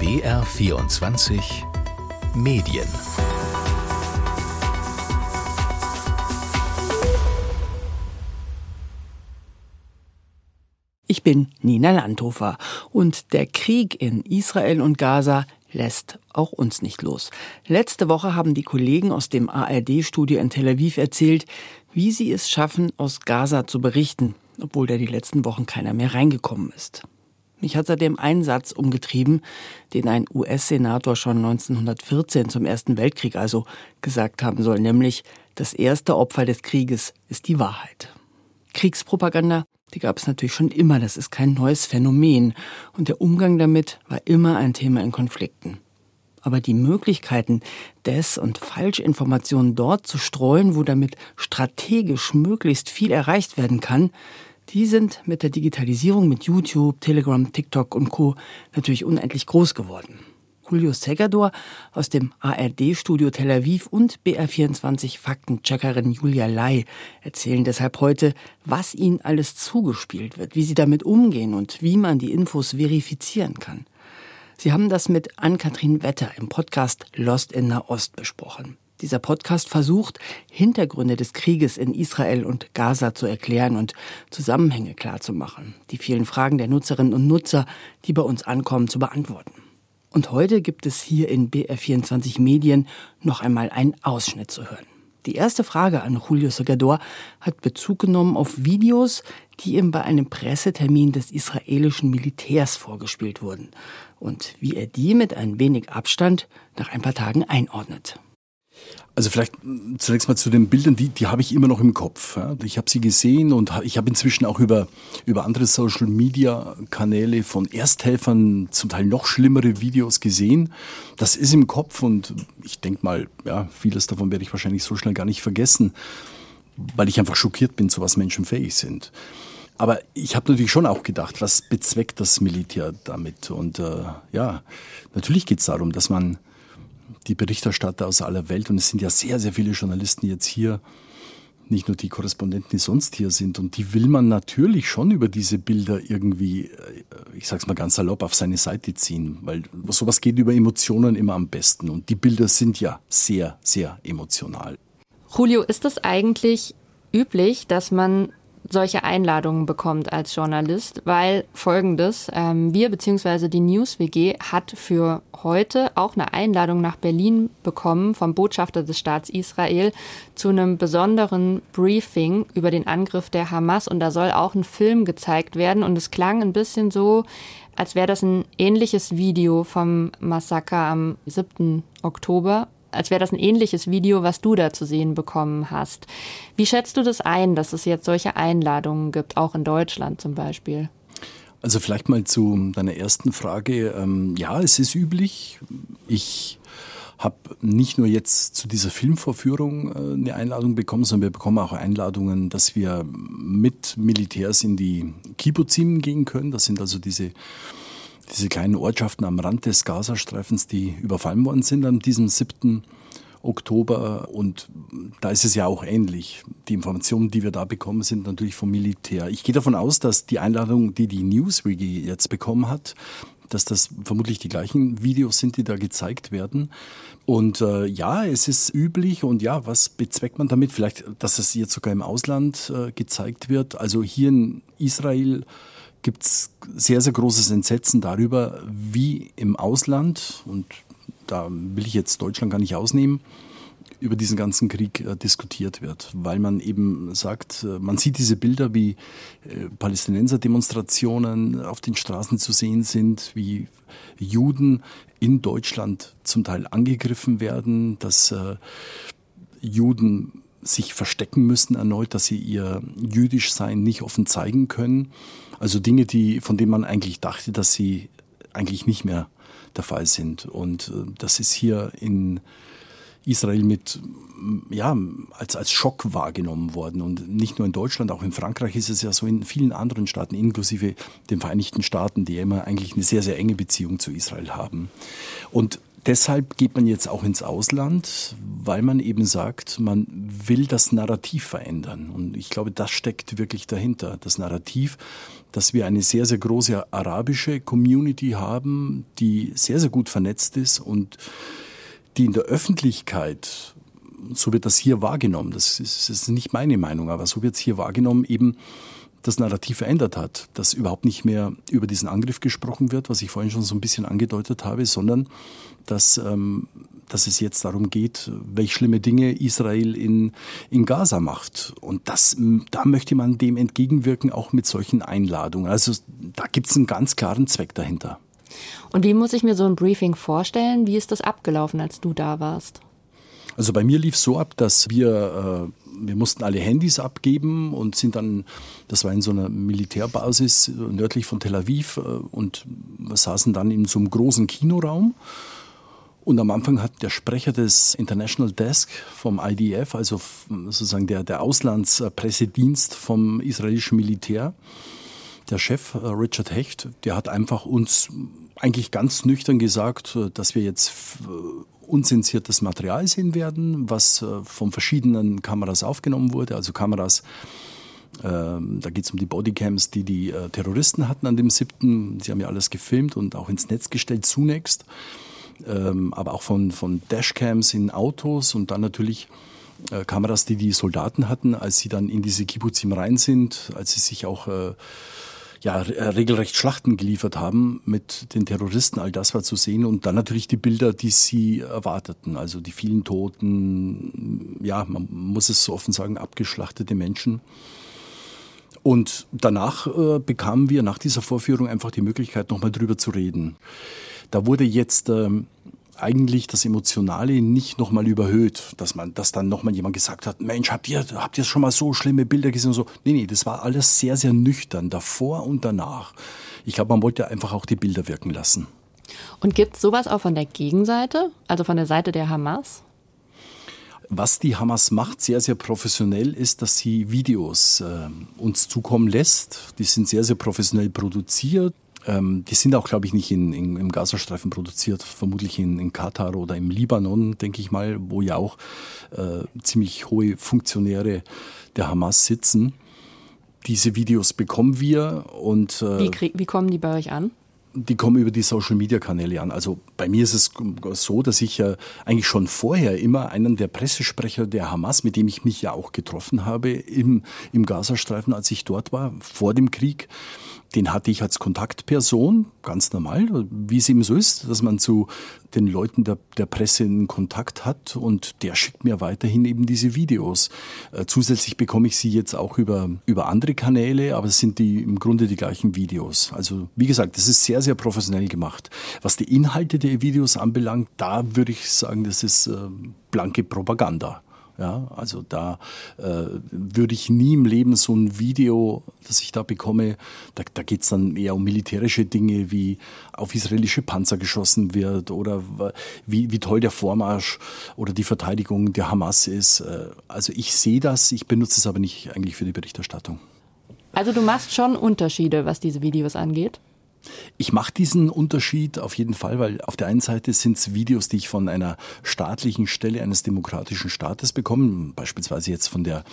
BR24 Medien Ich bin Nina Landhofer und der Krieg in Israel und Gaza lässt auch uns nicht los. Letzte Woche haben die Kollegen aus dem ARD-Studio in Tel Aviv erzählt, wie sie es schaffen, aus Gaza zu berichten, obwohl da die letzten Wochen keiner mehr reingekommen ist. Mich hat seitdem ein Satz umgetrieben, den ein US-Senator schon 1914 zum Ersten Weltkrieg also gesagt haben soll, nämlich das erste Opfer des Krieges ist die Wahrheit. Kriegspropaganda, die gab es natürlich schon immer, das ist kein neues Phänomen und der Umgang damit war immer ein Thema in Konflikten. Aber die Möglichkeiten, Des- und Falschinformationen dort zu streuen, wo damit strategisch möglichst viel erreicht werden kann, die sind mit der Digitalisierung mit YouTube, Telegram, TikTok und Co. natürlich unendlich groß geworden. Julio Segador aus dem ARD-Studio Tel Aviv und BR24 Faktencheckerin Julia Lai erzählen deshalb heute, was ihnen alles zugespielt wird, wie sie damit umgehen und wie man die Infos verifizieren kann. Sie haben das mit Ann-Kathrin Wetter im Podcast Lost in Nahost besprochen. Dieser Podcast versucht, Hintergründe des Krieges in Israel und Gaza zu erklären und Zusammenhänge klarzumachen, die vielen Fragen der Nutzerinnen und Nutzer, die bei uns ankommen, zu beantworten. Und heute gibt es hier in BR24 Medien noch einmal einen Ausschnitt zu hören. Die erste Frage an Julio Segador hat Bezug genommen auf Videos, die ihm bei einem Pressetermin des israelischen Militärs vorgespielt wurden und wie er die mit ein wenig Abstand nach ein paar Tagen einordnet. Also vielleicht zunächst mal zu den Bildern, die, die habe ich immer noch im Kopf. Ich habe sie gesehen und ich habe inzwischen auch über, über andere Social-Media-Kanäle von Ersthelfern zum Teil noch schlimmere Videos gesehen. Das ist im Kopf und ich denke mal, ja, vieles davon werde ich wahrscheinlich so schnell gar nicht vergessen, weil ich einfach schockiert bin, zu was Menschen fähig sind. Aber ich habe natürlich schon auch gedacht, was bezweckt das Militär damit? Und äh, ja, natürlich geht es darum, dass man die Berichterstatter aus aller Welt. Und es sind ja sehr, sehr viele Journalisten jetzt hier, nicht nur die Korrespondenten, die sonst hier sind. Und die will man natürlich schon über diese Bilder irgendwie, äh, ich sag's mal ganz salopp, auf seine Seite ziehen. Weil sowas geht über Emotionen immer am besten. Und die Bilder sind ja sehr, sehr emotional. Julio, ist es eigentlich üblich, dass man solche Einladungen bekommt als Journalist, weil folgendes, ähm, wir bzw. die News WG hat für heute auch eine Einladung nach Berlin bekommen vom Botschafter des Staats Israel zu einem besonderen Briefing über den Angriff der Hamas und da soll auch ein Film gezeigt werden und es klang ein bisschen so, als wäre das ein ähnliches Video vom Massaker am 7. Oktober als wäre das ein ähnliches Video, was du da zu sehen bekommen hast. Wie schätzt du das ein, dass es jetzt solche Einladungen gibt, auch in Deutschland zum Beispiel? Also vielleicht mal zu deiner ersten Frage. Ähm, ja, es ist üblich. Ich habe nicht nur jetzt zu dieser Filmvorführung äh, eine Einladung bekommen, sondern wir bekommen auch Einladungen, dass wir mit Militärs in die Kibbuzim gehen können. Das sind also diese diese kleinen Ortschaften am Rand des Gazastreifens, die überfallen worden sind an diesem 7. Oktober. Und da ist es ja auch ähnlich. Die Informationen, die wir da bekommen, sind natürlich vom Militär. Ich gehe davon aus, dass die Einladung, die die Newswiki jetzt bekommen hat, dass das vermutlich die gleichen Videos sind, die da gezeigt werden. Und äh, ja, es ist üblich und ja, was bezweckt man damit? Vielleicht, dass es jetzt sogar im Ausland äh, gezeigt wird. Also hier in Israel gibt es sehr, sehr großes Entsetzen darüber, wie im Ausland, und da will ich jetzt Deutschland gar nicht ausnehmen, über diesen ganzen Krieg äh, diskutiert wird, weil man eben sagt, äh, man sieht diese Bilder, wie äh, Palästinenser-Demonstrationen auf den Straßen zu sehen sind, wie Juden in Deutschland zum Teil angegriffen werden, dass äh, Juden sich verstecken müssen erneut, dass sie ihr jüdisch Sein nicht offen zeigen können. Also Dinge, die, von denen man eigentlich dachte, dass sie eigentlich nicht mehr der Fall sind. Und äh, das ist hier in Israel mit, ja, als, als Schock wahrgenommen worden. Und nicht nur in Deutschland, auch in Frankreich ist es ja so in vielen anderen Staaten, inklusive den Vereinigten Staaten, die immer eigentlich eine sehr, sehr enge Beziehung zu Israel haben. Und deshalb geht man jetzt auch ins Ausland, weil man eben sagt, man will das Narrativ verändern. Und ich glaube, das steckt wirklich dahinter. Das Narrativ, dass wir eine sehr, sehr große arabische Community haben, die sehr, sehr gut vernetzt ist und die in der Öffentlichkeit, so wird das hier wahrgenommen, das ist, das ist nicht meine Meinung, aber so wird es hier wahrgenommen, eben das Narrativ verändert hat, dass überhaupt nicht mehr über diesen Angriff gesprochen wird, was ich vorhin schon so ein bisschen angedeutet habe, sondern dass, ähm, dass es jetzt darum geht, welche schlimme Dinge Israel in, in Gaza macht. Und das, da möchte man dem entgegenwirken, auch mit solchen Einladungen. Also da gibt es einen ganz klaren Zweck dahinter. Und wie muss ich mir so ein Briefing vorstellen? Wie ist das abgelaufen, als du da warst? Also bei mir lief es so ab, dass wir äh, wir mussten alle Handys abgeben und sind dann, das war in so einer Militärbasis nördlich von Tel Aviv äh, und saßen dann in so einem großen Kinoraum. Und am Anfang hat der Sprecher des International Desk vom IDF, also sozusagen der, der Auslandspressedienst vom israelischen Militär, der Chef äh, Richard Hecht, der hat einfach uns eigentlich ganz nüchtern gesagt, äh, dass wir jetzt unzensiertes Material sehen werden, was äh, von verschiedenen Kameras aufgenommen wurde, also Kameras, ähm, da geht es um die Bodycams, die die äh, Terroristen hatten an dem 7. Sie haben ja alles gefilmt und auch ins Netz gestellt zunächst, ähm, aber auch von, von Dashcams in Autos und dann natürlich äh, Kameras, die die Soldaten hatten, als sie dann in diese Kibbutzim rein sind, als sie sich auch ja, äh, regelrecht Schlachten geliefert haben mit den Terroristen. All das war zu sehen und dann natürlich die Bilder, die sie erwarteten. Also die vielen Toten, ja, man muss es so offen sagen, abgeschlachtete Menschen. Und danach äh, bekamen wir nach dieser Vorführung einfach die Möglichkeit, nochmal drüber zu reden. Da wurde jetzt ähm, eigentlich das Emotionale nicht nochmal überhöht, dass man, dass dann nochmal jemand gesagt hat, Mensch, habt ihr, habt ihr schon mal so schlimme Bilder gesehen und so. Nee, nee, das war alles sehr, sehr nüchtern, davor und danach. Ich glaube, man wollte einfach auch die Bilder wirken lassen. Und gibt es sowas auch von der Gegenseite, also von der Seite der Hamas? Was die Hamas macht, sehr, sehr professionell, ist, dass sie Videos äh, uns zukommen lässt. Die sind sehr, sehr professionell produziert. Ähm, die sind auch, glaube ich, nicht in, in, im Gazastreifen produziert, vermutlich in, in, Katar oder im Libanon, denke ich mal, wo ja auch äh, ziemlich hohe Funktionäre der Hamas sitzen. Diese Videos bekommen wir und äh, wie, wie kommen die bei euch an? die kommen über die Social Media Kanäle an. Also bei mir ist es so, dass ich ja eigentlich schon vorher immer einen der Pressesprecher der Hamas, mit dem ich mich ja auch getroffen habe im, im Gazastreifen, als ich dort war, vor dem Krieg, den hatte ich als Kontaktperson, ganz normal, wie es eben so ist, dass man zu den Leuten der, der Presse in Kontakt hat und der schickt mir weiterhin eben diese Videos. Äh, zusätzlich bekomme ich sie jetzt auch über, über andere Kanäle, aber es sind die im Grunde die gleichen Videos. Also wie gesagt, das ist sehr, sehr professionell gemacht. Was die Inhalte der Videos anbelangt, da würde ich sagen, das ist äh, blanke Propaganda. Ja, also da äh, würde ich nie im Leben so ein Video, das ich da bekomme, da, da geht es dann eher um militärische Dinge, wie auf israelische Panzer geschossen wird oder wie, wie toll der Vormarsch oder die Verteidigung der Hamas ist. Äh, also ich sehe das, ich benutze es aber nicht eigentlich für die Berichterstattung. Also du machst schon Unterschiede, was diese Videos angeht? Ich mache diesen Unterschied auf jeden Fall, weil auf der einen Seite sind es Videos, die ich von einer staatlichen Stelle eines demokratischen Staates bekomme, beispielsweise jetzt von der,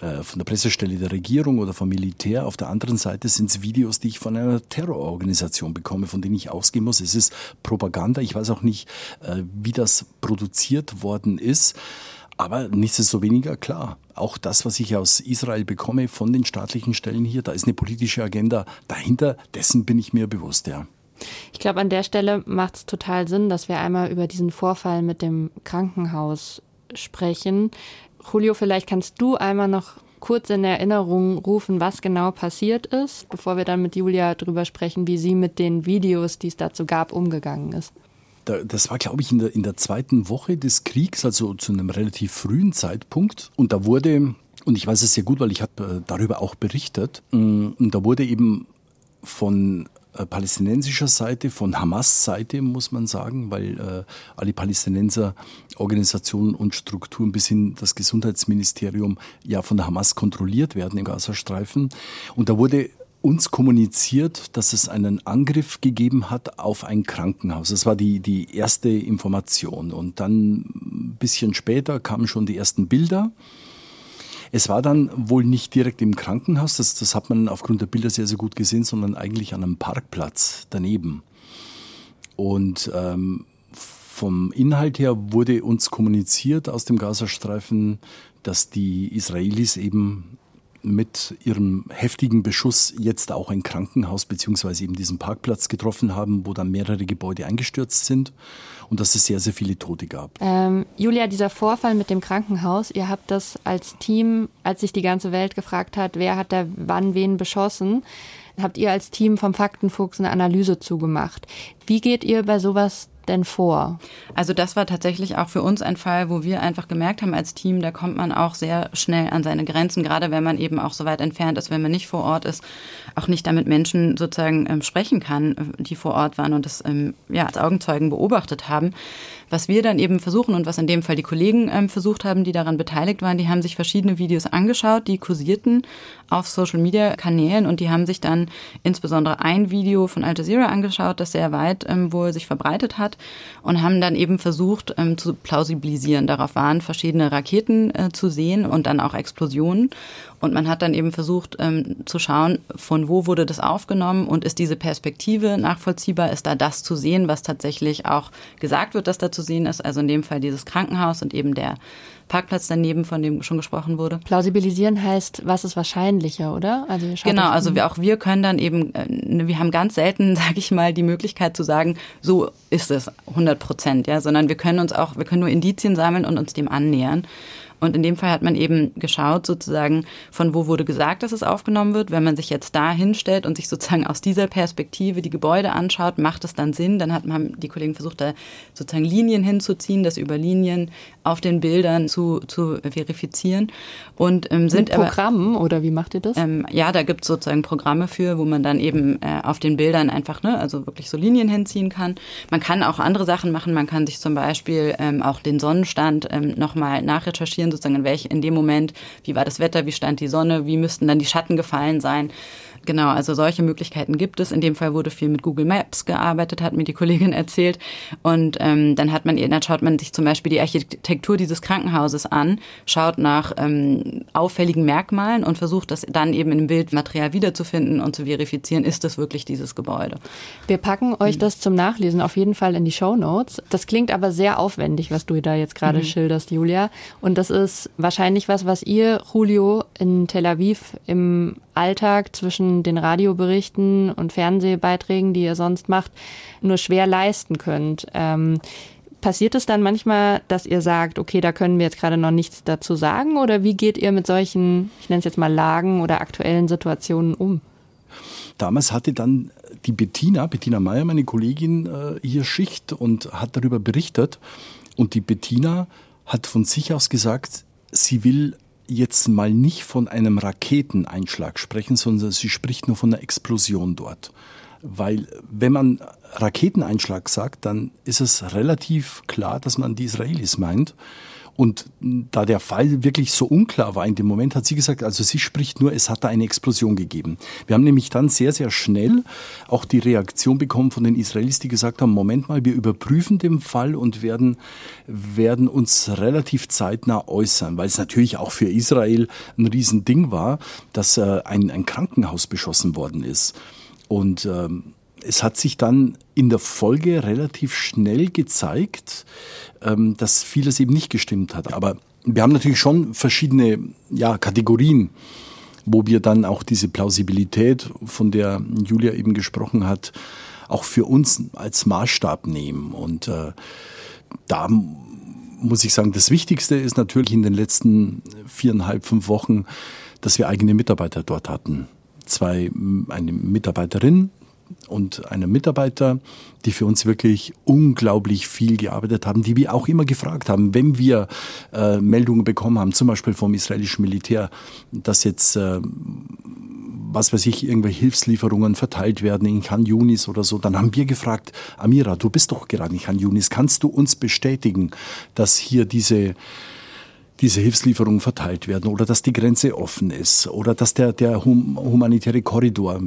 äh, von der Pressestelle der Regierung oder vom Militär. Auf der anderen Seite sind es Videos, die ich von einer Terrororganisation bekomme, von denen ich ausgehen muss. Es ist Propaganda. Ich weiß auch nicht, äh, wie das produziert worden ist. Aber nichtsdestoweniger klar, auch das, was ich aus Israel bekomme von den staatlichen Stellen hier, da ist eine politische Agenda dahinter, dessen bin ich mir bewusst, ja. Ich glaube, an der Stelle macht es total Sinn, dass wir einmal über diesen Vorfall mit dem Krankenhaus sprechen. Julio, vielleicht kannst du einmal noch kurz in Erinnerung rufen, was genau passiert ist, bevor wir dann mit Julia darüber sprechen, wie sie mit den Videos, die es dazu gab, umgegangen ist das war, glaube ich, in der, in der zweiten Woche des Kriegs, also zu einem relativ frühen Zeitpunkt. Und da wurde, und ich weiß es sehr gut, weil ich habe äh, darüber auch berichtet, mm, und da wurde eben von äh, palästinensischer Seite, von Hamas-Seite, muss man sagen, weil äh, alle Palästinenser Organisationen und Strukturen bis hin das Gesundheitsministerium ja von der Hamas kontrolliert werden im Gazastreifen. Und da wurde uns kommuniziert, dass es einen Angriff gegeben hat auf ein Krankenhaus. Das war die, die erste Information. Und dann ein bisschen später kamen schon die ersten Bilder. Es war dann wohl nicht direkt im Krankenhaus, das, das hat man aufgrund der Bilder sehr, sehr gut gesehen, sondern eigentlich an einem Parkplatz daneben. Und ähm, vom Inhalt her wurde uns kommuniziert aus dem Gazastreifen, dass die Israelis eben mit ihrem heftigen Beschuss jetzt auch ein Krankenhaus beziehungsweise eben diesen Parkplatz getroffen haben, wo dann mehrere Gebäude eingestürzt sind und dass es sehr, sehr viele Tote gab. Ähm, Julia, dieser Vorfall mit dem Krankenhaus, ihr habt das als Team, als sich die ganze Welt gefragt hat, wer hat da wann wen beschossen, habt ihr als Team vom Faktenfuchs eine Analyse zugemacht. Wie geht ihr bei sowas denn vor? Also das war tatsächlich auch für uns ein Fall, wo wir einfach gemerkt haben als Team, da kommt man auch sehr schnell an seine Grenzen, gerade wenn man eben auch so weit entfernt ist, wenn man nicht vor Ort ist, auch nicht damit Menschen sozusagen ähm, sprechen kann, äh, die vor Ort waren und das ähm, ja, als Augenzeugen beobachtet haben. Was wir dann eben versuchen und was in dem Fall die Kollegen ähm, versucht haben, die daran beteiligt waren, die haben sich verschiedene Videos angeschaut, die kursierten auf Social-Media-Kanälen und die haben sich dann insbesondere ein Video von Al Jazeera angeschaut, das sehr weit ähm, wohl sich verbreitet hat und haben dann eben versucht ähm, zu plausibilisieren. Darauf waren verschiedene Raketen äh, zu sehen und dann auch Explosionen. Und man hat dann eben versucht ähm, zu schauen, von wo wurde das aufgenommen und ist diese Perspektive nachvollziehbar, ist da das zu sehen, was tatsächlich auch gesagt wird, dass da zu sehen ist. Also in dem Fall dieses Krankenhaus und eben der Parkplatz daneben, von dem schon gesprochen wurde. Plausibilisieren heißt, was ist wahrscheinlicher, oder? Also genau, also wir, auch wir können dann eben, äh, wir haben ganz selten, sage ich mal, die Möglichkeit zu sagen, so ist es 100 Prozent, ja, sondern wir können uns auch, wir können nur Indizien sammeln und uns dem annähern. Und in dem Fall hat man eben geschaut, sozusagen, von wo wurde gesagt, dass es aufgenommen wird. Wenn man sich jetzt da hinstellt und sich sozusagen aus dieser Perspektive die Gebäude anschaut, macht es dann Sinn. Dann hat, haben die Kollegen versucht, da sozusagen Linien hinzuziehen, das über Linien auf den Bildern zu, zu verifizieren. Und ähm, sind Mit Programmen aber, oder wie macht ihr das? Ähm, ja, da gibt es sozusagen Programme für, wo man dann eben äh, auf den Bildern einfach, ne, also wirklich so Linien hinziehen kann. Man kann auch andere Sachen machen. Man kann sich zum Beispiel ähm, auch den Sonnenstand ähm, nochmal nachrecherchieren sozusagen in welch, in dem Moment, wie war das Wetter, wie stand die Sonne, wie müssten dann die Schatten gefallen sein. Genau, also solche Möglichkeiten gibt es. In dem Fall wurde viel mit Google Maps gearbeitet, hat mir die Kollegin erzählt. Und ähm, dann hat man, dann schaut man sich zum Beispiel die Architektur dieses Krankenhauses an, schaut nach ähm, auffälligen Merkmalen und versucht das dann eben im Bildmaterial wiederzufinden und zu verifizieren, ist das wirklich dieses Gebäude. Wir packen euch das zum Nachlesen auf jeden Fall in die Show Notes. Das klingt aber sehr aufwendig, was du da jetzt gerade mhm. schilderst, Julia. Und das ist wahrscheinlich was, was ihr, Julio, in Tel Aviv im Alltag zwischen den Radioberichten und Fernsehbeiträgen, die ihr sonst macht, nur schwer leisten könnt. Ähm, passiert es dann manchmal, dass ihr sagt, okay, da können wir jetzt gerade noch nichts dazu sagen? Oder wie geht ihr mit solchen, ich nenne es jetzt mal Lagen oder aktuellen Situationen um? Damals hatte dann die Bettina, Bettina Meyer, meine Kollegin, äh, hier Schicht und hat darüber berichtet. Und die Bettina hat von sich aus gesagt, sie will jetzt mal nicht von einem Raketeneinschlag sprechen, sondern sie spricht nur von einer Explosion dort. Weil wenn man Raketeneinschlag sagt, dann ist es relativ klar, dass man die Israelis meint. Und da der Fall wirklich so unklar war in dem Moment, hat sie gesagt, also sie spricht nur, es hat da eine Explosion gegeben. Wir haben nämlich dann sehr, sehr schnell auch die Reaktion bekommen von den Israelis, die gesagt haben, Moment mal, wir überprüfen den Fall und werden, werden uns relativ zeitnah äußern, weil es natürlich auch für Israel ein Riesending war, dass äh, ein, ein Krankenhaus beschossen worden ist. Und ähm, es hat sich dann in der Folge relativ schnell gezeigt, ähm, dass vieles eben nicht gestimmt hat. Aber wir haben natürlich schon verschiedene ja, Kategorien, wo wir dann auch diese Plausibilität, von der Julia eben gesprochen hat, auch für uns als Maßstab nehmen. Und äh, da muss ich sagen, das Wichtigste ist natürlich in den letzten viereinhalb, fünf Wochen, dass wir eigene Mitarbeiter dort hatten. Zwei, eine Mitarbeiterin und einem Mitarbeiter, die für uns wirklich unglaublich viel gearbeitet haben, die wir auch immer gefragt haben, wenn wir äh, Meldungen bekommen haben, zum Beispiel vom israelischen Militär, dass jetzt äh, was weiß ich, irgendwelche Hilfslieferungen verteilt werden in Khan Yunis oder so, dann haben wir gefragt, Amira, du bist doch gerade in Khan Yunis, kannst du uns bestätigen, dass hier diese diese Hilfslieferungen verteilt werden oder dass die Grenze offen ist oder dass der, der humanitäre Korridor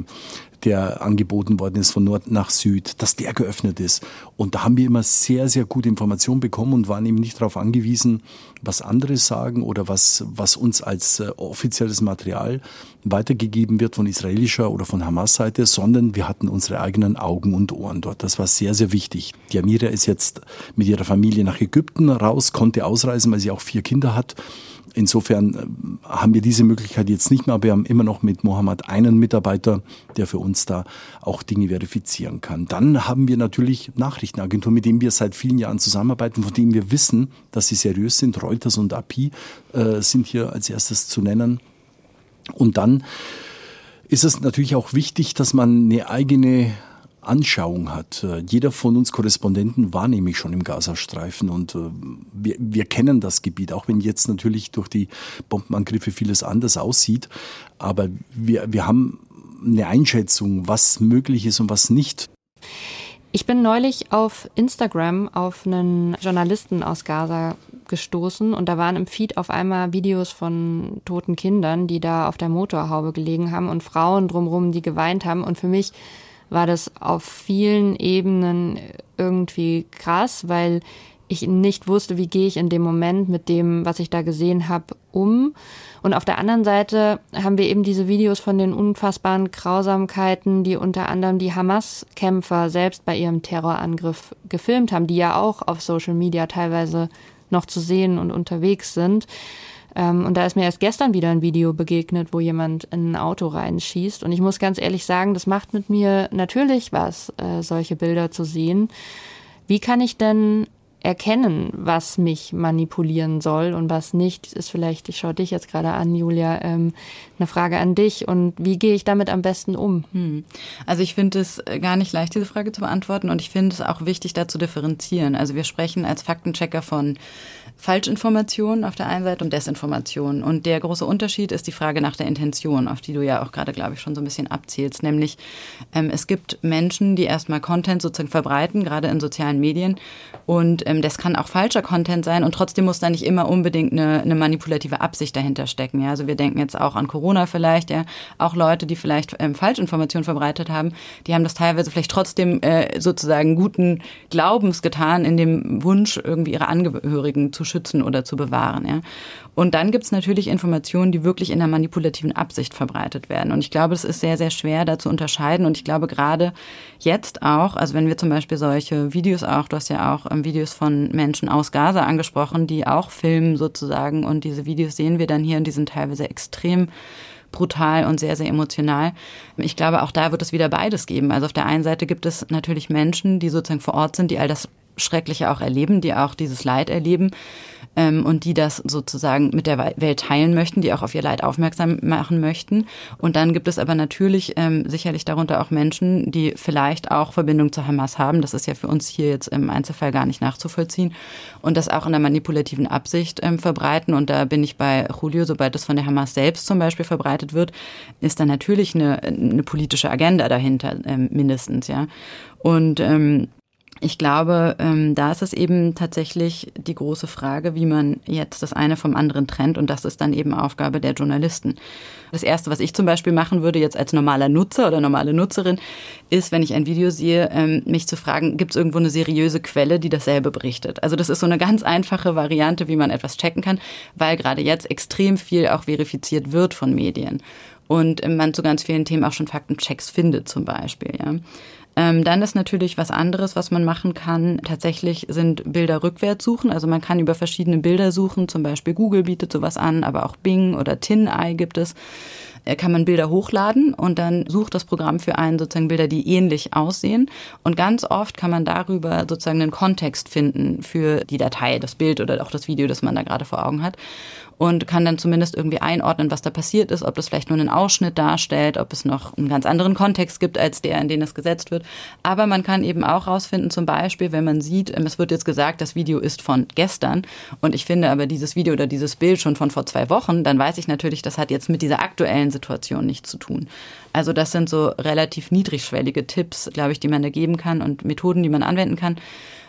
der angeboten worden ist von Nord nach Süd, dass der geöffnet ist. Und da haben wir immer sehr, sehr gute Informationen bekommen und waren eben nicht darauf angewiesen, was andere sagen oder was, was uns als äh, offizielles Material weitergegeben wird von israelischer oder von Hamas-Seite, sondern wir hatten unsere eigenen Augen und Ohren dort. Das war sehr, sehr wichtig. Die ist jetzt mit ihrer Familie nach Ägypten raus, konnte ausreisen, weil sie auch vier Kinder hat insofern äh, haben wir diese Möglichkeit jetzt nicht mehr, aber wir haben immer noch mit Mohammed einen Mitarbeiter, der für uns da auch Dinge verifizieren kann. Dann haben wir natürlich Nachrichtenagenturen, mit denen wir seit vielen Jahren zusammenarbeiten, von denen wir wissen, dass sie seriös sind. Reuters und API äh, sind hier als erstes zu nennen. Und dann ist es natürlich auch wichtig, dass man eine eigene Anschauung hat. Äh, jeder von uns Korrespondenten war nämlich schon im Gazastreifen und äh, wir, wir kennen das Gebiet, auch wenn jetzt natürlich durch die Bombenangriffe vieles anders aussieht. Aber wir, wir haben eine Einschätzung, was möglich ist und was nicht. Ich bin neulich auf Instagram auf einen Journalisten aus Gaza gestoßen und da waren im Feed auf einmal Videos von toten Kindern, die da auf der Motorhaube gelegen haben und Frauen drumherum, die geweint haben. Und für mich war das auf vielen Ebenen irgendwie krass, weil ich nicht wusste, wie gehe ich in dem Moment mit dem, was ich da gesehen habe, um. Und auf der anderen Seite haben wir eben diese Videos von den unfassbaren Grausamkeiten, die unter anderem die Hamas-Kämpfer selbst bei ihrem Terrorangriff gefilmt haben, die ja auch auf Social Media teilweise noch zu sehen und unterwegs sind. Ähm, und da ist mir erst gestern wieder ein Video begegnet, wo jemand in ein Auto reinschießt. Und ich muss ganz ehrlich sagen, das macht mit mir natürlich was, äh, solche Bilder zu sehen. Wie kann ich denn erkennen, was mich manipulieren soll und was nicht, ist vielleicht, ich schaue dich jetzt gerade an, Julia, ähm, eine Frage an dich und wie gehe ich damit am besten um? Hm. Also ich finde es gar nicht leicht, diese Frage zu beantworten und ich finde es auch wichtig, da zu differenzieren. Also wir sprechen als Faktenchecker von Falschinformationen auf der einen Seite und Desinformation. Und der große Unterschied ist die Frage nach der Intention, auf die du ja auch gerade, glaube ich, schon so ein bisschen abzielst. Nämlich, ähm, es gibt Menschen, die erstmal Content sozusagen verbreiten, gerade in sozialen Medien. Und ähm, das kann auch falscher Content sein und trotzdem muss da nicht immer unbedingt eine, eine manipulative Absicht dahinter stecken. Ja? Also wir denken jetzt auch an Corona vielleicht, ja. Auch Leute, die vielleicht ähm, Falschinformationen verbreitet haben, die haben das teilweise vielleicht trotzdem äh, sozusagen guten Glaubens getan, in dem Wunsch, irgendwie ihre Angehörigen zu schützen oder zu bewahren. Ja. Und dann gibt es natürlich Informationen, die wirklich in einer manipulativen Absicht verbreitet werden. Und ich glaube, es ist sehr, sehr schwer, da zu unterscheiden. Und ich glaube, gerade jetzt auch, also wenn wir zum Beispiel solche Videos auch, du hast ja auch ähm, Videos von Menschen aus Gaza angesprochen, die auch filmen sozusagen. Und diese Videos sehen wir dann hier und die sind teilweise extrem brutal und sehr, sehr emotional. Ich glaube, auch da wird es wieder beides geben. Also auf der einen Seite gibt es natürlich Menschen, die sozusagen vor Ort sind, die all das Schreckliche auch erleben, die auch dieses Leid erleben ähm, und die das sozusagen mit der Welt teilen möchten, die auch auf ihr Leid aufmerksam machen möchten. Und dann gibt es aber natürlich ähm, sicherlich darunter auch Menschen, die vielleicht auch Verbindung zu Hamas haben. Das ist ja für uns hier jetzt im Einzelfall gar nicht nachzuvollziehen und das auch in der manipulativen Absicht ähm, verbreiten. Und da bin ich bei Julio, sobald das von der Hamas selbst zum Beispiel verbreitet wird, ist da natürlich eine, eine politische Agenda dahinter, ähm, mindestens, ja. Und ähm, ich glaube, ähm, da ist es eben tatsächlich die große Frage, wie man jetzt das eine vom anderen trennt. Und das ist dann eben Aufgabe der Journalisten. Das Erste, was ich zum Beispiel machen würde, jetzt als normaler Nutzer oder normale Nutzerin, ist, wenn ich ein Video sehe, ähm, mich zu fragen, gibt es irgendwo eine seriöse Quelle, die dasselbe berichtet? Also das ist so eine ganz einfache Variante, wie man etwas checken kann, weil gerade jetzt extrem viel auch verifiziert wird von Medien und man zu ganz vielen Themen auch schon Faktenchecks findet zum Beispiel. Ja. Ähm, dann ist natürlich was anderes, was man machen kann. Tatsächlich sind Bilder rückwärts suchen. Also man kann über verschiedene Bilder suchen. Zum Beispiel Google bietet sowas an, aber auch Bing oder TinEye gibt es kann man Bilder hochladen und dann sucht das Programm für einen sozusagen Bilder, die ähnlich aussehen. Und ganz oft kann man darüber sozusagen einen Kontext finden für die Datei, das Bild oder auch das Video, das man da gerade vor Augen hat und kann dann zumindest irgendwie einordnen, was da passiert ist, ob das vielleicht nur einen Ausschnitt darstellt, ob es noch einen ganz anderen Kontext gibt als der, in den es gesetzt wird. Aber man kann eben auch rausfinden, zum Beispiel, wenn man sieht, ähm, es wird jetzt gesagt, das Video ist von gestern und ich finde aber dieses Video oder dieses Bild schon von vor zwei Wochen, dann weiß ich natürlich, das hat jetzt mit dieser aktuellen Situation nichts zu tun. Also das sind so relativ niedrigschwellige Tipps, glaube ich, die man da geben kann und Methoden, die man anwenden kann.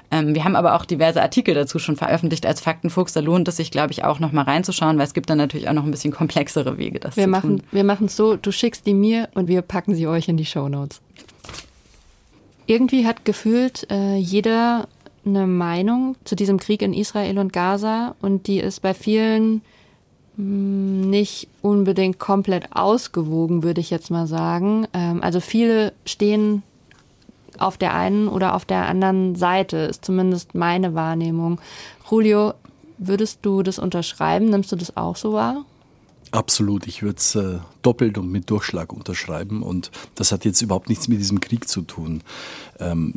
Ähm, wir haben aber auch diverse Artikel dazu schon veröffentlicht als Faktenfuchs. Da lohnt es sich, glaube ich, auch noch mal reinzuschauen, weil es gibt dann natürlich auch noch ein bisschen komplexere Wege, das wir zu machen, tun. Wir machen es so, du schickst die mir und wir packen sie euch in die Show Notes. Irgendwie hat gefühlt äh, jeder eine Meinung zu diesem Krieg in Israel und Gaza und die ist bei vielen nicht unbedingt komplett ausgewogen, würde ich jetzt mal sagen. Ähm, also viele stehen auf der einen oder auf der anderen Seite, ist zumindest meine Wahrnehmung. Julio, würdest du das unterschreiben? Nimmst du das auch so wahr? Absolut, ich würde es äh, doppelt und mit Durchschlag unterschreiben und das hat jetzt überhaupt nichts mit diesem Krieg zu tun. Ähm,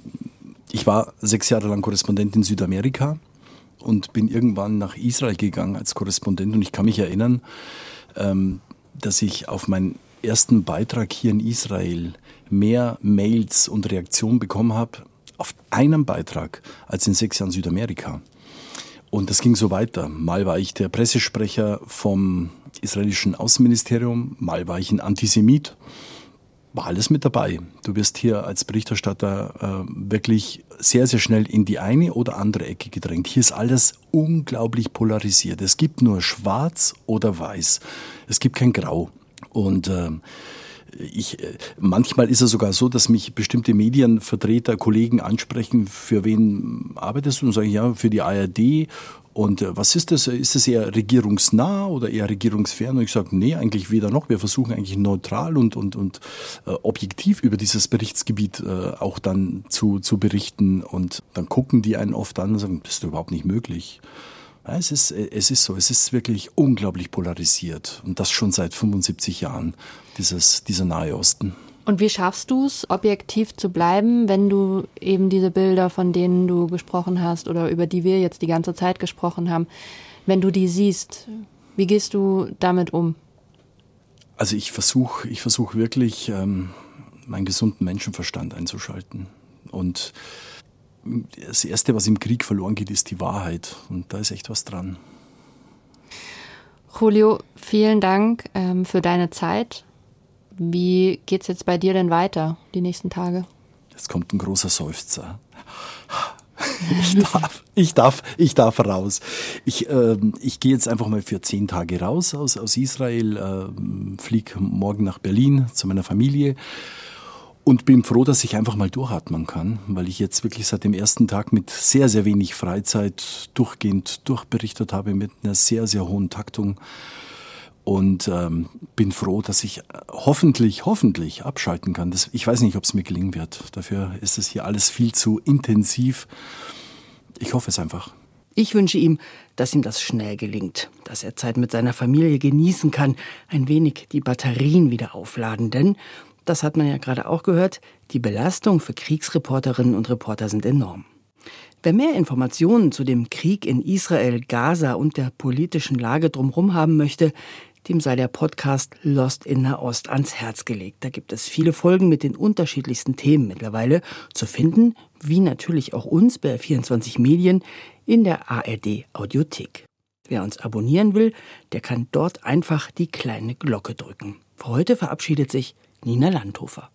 ich war sechs Jahre lang Korrespondent in Südamerika und bin irgendwann nach Israel gegangen als Korrespondent und ich kann mich erinnern, ähm, dass ich auf meinen ersten Beitrag hier in Israel mehr Mails und Reaktionen bekommen habe auf einen Beitrag als in sechs Jahren Südamerika. Und das ging so weiter. Mal war ich der Pressesprecher vom israelischen Außenministerium, mal war ich ein Antisemit. War alles mit dabei. Du wirst hier als Berichterstatter äh, wirklich sehr, sehr schnell in die eine oder andere Ecke gedrängt. Hier ist alles unglaublich polarisiert. Es gibt nur schwarz oder weiß. Es gibt kein Grau. Und äh, ich, manchmal ist es sogar so, dass mich bestimmte Medienvertreter, Kollegen ansprechen, für wen arbeitest du? Und sage ich, ja, für die ARD. Und äh, was ist das? Ist das eher regierungsnah oder eher regierungsfern? Und ich sage, nee, eigentlich weder noch. Wir versuchen eigentlich neutral und, und, und äh, objektiv über dieses Berichtsgebiet äh, auch dann zu, zu berichten. Und dann gucken die einen oft an und sagen, das ist überhaupt nicht möglich. Ja, es, ist, es ist so, es ist wirklich unglaublich polarisiert und das schon seit 75 Jahren, dieses, dieser Nahe Osten. Und wie schaffst du es, objektiv zu bleiben, wenn du eben diese Bilder, von denen du gesprochen hast oder über die wir jetzt die ganze Zeit gesprochen haben, wenn du die siehst, wie gehst du damit um? Also ich versuche ich versuch wirklich, ähm, meinen gesunden Menschenverstand einzuschalten. Und das Erste, was im Krieg verloren geht, ist die Wahrheit. Und da ist echt was dran. Julio, vielen Dank ähm, für deine Zeit. Wie geht's jetzt bei dir denn weiter die nächsten Tage? Jetzt kommt ein großer Seufzer. Ich darf, ich darf, ich darf raus. Ich, äh, ich gehe jetzt einfach mal für zehn Tage raus aus, aus Israel, äh, fliege morgen nach Berlin zu meiner Familie und bin froh, dass ich einfach mal durchatmen kann, weil ich jetzt wirklich seit dem ersten Tag mit sehr, sehr wenig Freizeit durchgehend durchberichtet habe, mit einer sehr, sehr hohen Taktung. Und ähm, bin froh, dass ich hoffentlich, hoffentlich abschalten kann. Das, ich weiß nicht, ob es mir gelingen wird. Dafür ist es hier alles viel zu intensiv. Ich hoffe es einfach. Ich wünsche ihm, dass ihm das schnell gelingt, dass er Zeit mit seiner Familie genießen kann, ein wenig die Batterien wieder aufladen, denn das hat man ja gerade auch gehört, die Belastung für Kriegsreporterinnen und Reporter sind enorm. Wer mehr Informationen zu dem Krieg in Israel, Gaza und der politischen Lage drumherum haben möchte, dem sei der Podcast Lost in Nahost ans Herz gelegt. Da gibt es viele Folgen mit den unterschiedlichsten Themen mittlerweile zu finden, wie natürlich auch uns bei 24 Medien in der ARD Audiothek. Wer uns abonnieren will, der kann dort einfach die kleine Glocke drücken. Für heute verabschiedet sich Nina Landhofer.